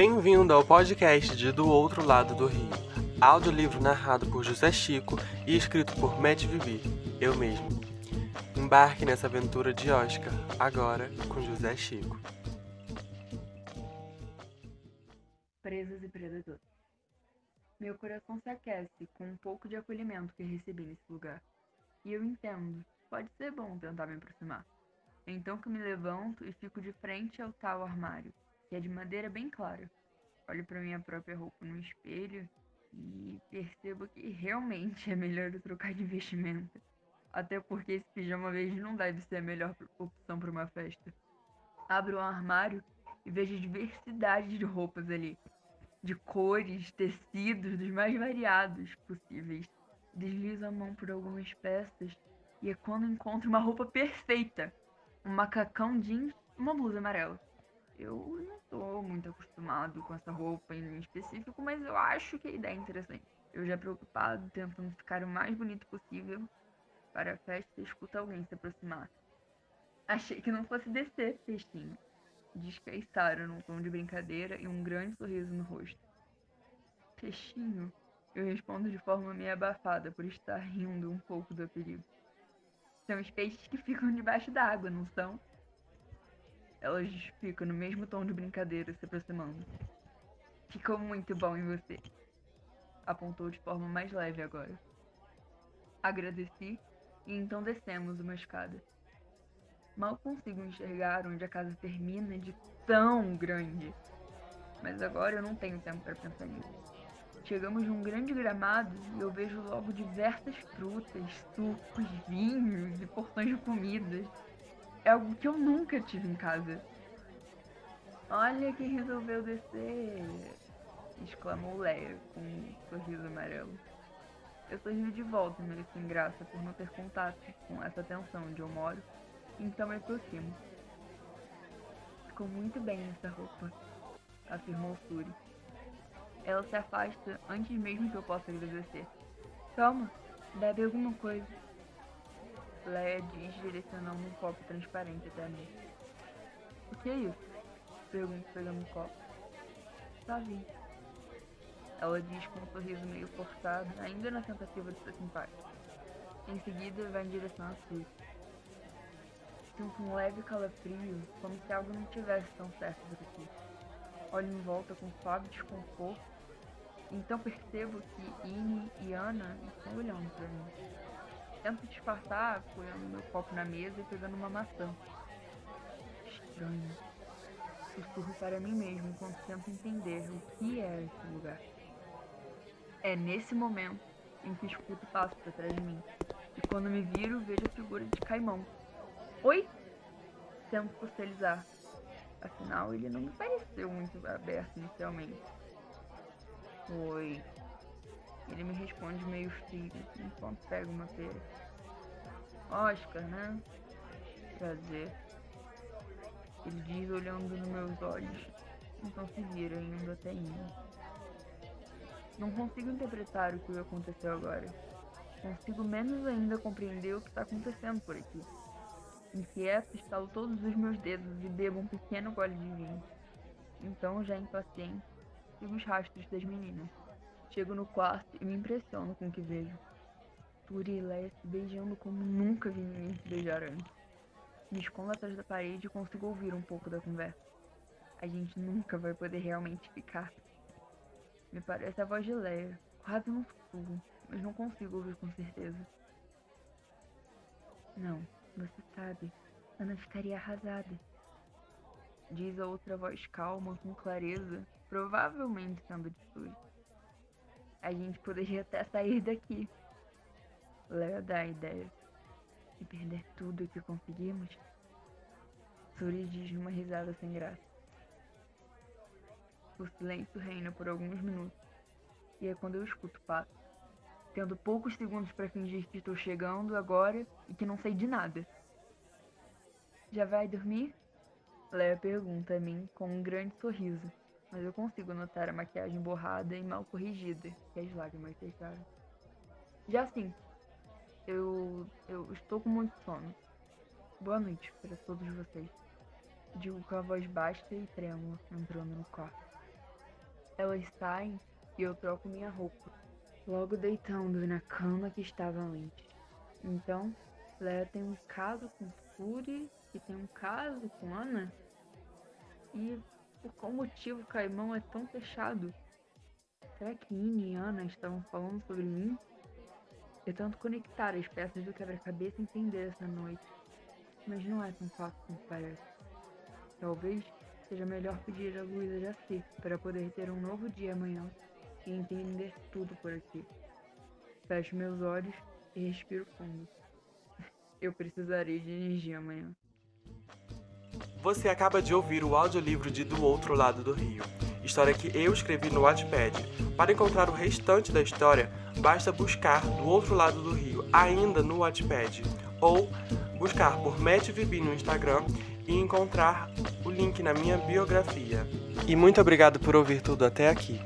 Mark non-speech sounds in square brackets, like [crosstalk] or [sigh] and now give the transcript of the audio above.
Bem-vindo ao podcast de Do Outro Lado do Rio, audiolivro narrado por José Chico e escrito por Matt Vivi, eu mesmo. Embarque nessa aventura de Oscar, agora com José Chico. Presas e predadores. Meu coração se aquece com um pouco de acolhimento que recebi nesse lugar. E eu entendo, pode ser bom tentar me aproximar. Então que me levanto e fico de frente ao tal armário, que é de madeira bem clara. Olho para minha própria roupa no espelho e percebo que realmente é melhor eu trocar de vestimenta. Até porque esse pijama verde não deve ser a melhor opção para uma festa. Abro o armário e vejo diversidade de roupas ali. De cores, tecidos, dos mais variados possíveis. Deslizo a mão por algumas peças e é quando encontro uma roupa perfeita um macacão jeans uma blusa amarela. Eu não tô muito acostumado com essa roupa em específico, mas eu acho que a ideia é interessante. Eu já preocupado, tentando ficar o mais bonito possível para a festa, escuta alguém se aproximar. Achei que não fosse descer, peixinho. Diz que é Sara num tom de brincadeira e um grande sorriso no rosto. Peixinho, eu respondo de forma meio abafada por estar rindo um pouco do perigo. São os peixes que ficam debaixo d'água, não são? Elas ficam no mesmo tom de brincadeira, se aproximando. Ficou muito bom em você. Apontou de forma mais leve agora. Agradeci e então descemos uma escada. Mal consigo enxergar onde a casa termina de tão grande. Mas agora eu não tenho tempo para pensar nisso. Chegamos num grande gramado e eu vejo logo diversas frutas, sucos, vinhos e porções de comidas. É algo que eu nunca tive em casa. Olha quem resolveu descer! exclamou Leia com um sorriso amarelo. Eu sorri de volta, meio sem graça, por não ter contato com essa tensão onde eu moro, então me aproximo. Ficou muito bem essa roupa, afirmou Suri. Ela se afasta antes mesmo que eu possa agradecer. Calma, bebe alguma coisa. Leia diz, direcionando um copo transparente até mim. O que é isso? Pergunto, pegando um copo. Tá vindo. Ela diz com um sorriso meio forçado, ainda na tentativa de ser simpática. Em seguida, vai em direção à sua. Sinto um leve calafrio, como se algo não tivesse tão certo por aqui. Olho em volta com suave desconforto então percebo que Ine e Ana estão olhando para mim. Tento disfarçar apoiando meu copo na mesa e pegando uma maçã. Estranho. Sussurro para mim mesmo enquanto tento entender o que é esse lugar. É nesse momento em que escuto passo para trás de mim. E quando me viro, vejo a figura de Caimão. Oi? Tento socializar. Afinal, ele não me pareceu muito aberto inicialmente. Oi. Ele me responde meio frio enquanto pega uma pera. Oscar, né? Prazer. Ele diz olhando nos meus olhos. Então se vira indo até mim. Não consigo interpretar o que aconteceu agora. Consigo menos ainda compreender o que está acontecendo por aqui. Inquieto, estalo todos os meus dedos e bebo um pequeno gole de vinho. Então, já impaciente, sigo os rastros das meninas. Chego no quarto e me impressiono com o que vejo. Turi e Leia se beijando como nunca vi ninguém se beijar antes. Me escondo atrás da parede e consigo ouvir um pouco da conversa. A gente nunca vai poder realmente ficar. Me parece a voz de Leia, quase um sussurro, mas não consigo ouvir com certeza. Não, você sabe, Ana ficaria arrasada. Diz a outra voz calma, com clareza, provavelmente sendo de Suri. A gente poderia até sair daqui. Léo dá a ideia. E perder tudo que conseguimos? Suri diz uma risada sem graça. O silêncio reina por alguns minutos. E é quando eu escuto o passo. Tendo poucos segundos para fingir que estou chegando agora e que não sei de nada. Já vai dormir? Léa pergunta a mim com um grande sorriso mas eu consigo notar a maquiagem borrada e mal corrigida que as lágrimas deixaram. Já sim, eu, eu estou com muito sono. Boa noite para todos vocês. Digo com a voz baixa e trêmula, entrando no quarto. Elas saem e eu troco minha roupa, logo deitando na cama que estava antes. Então, Leia tem um caso com Fury e tem um caso com Ana? E por qual motivo o Caimão é tão fechado? Será que Ine e Ana estavam falando sobre mim? Eu tento conectar as peças do quebra-cabeça e entender essa noite, mas não é tão fácil como parece. Talvez seja melhor pedir a Luísa Jaci para poder ter um novo dia amanhã e entender tudo por aqui. Fecho meus olhos e respiro fundo. [laughs] Eu precisarei de energia amanhã. Você acaba de ouvir o audiolivro de Do Outro Lado do Rio, história que eu escrevi no Wattpad. Para encontrar o restante da história, basta buscar Do Outro Lado do Rio ainda no Wattpad ou buscar por Matt Vibi no Instagram e encontrar o link na minha biografia. E muito obrigado por ouvir tudo até aqui.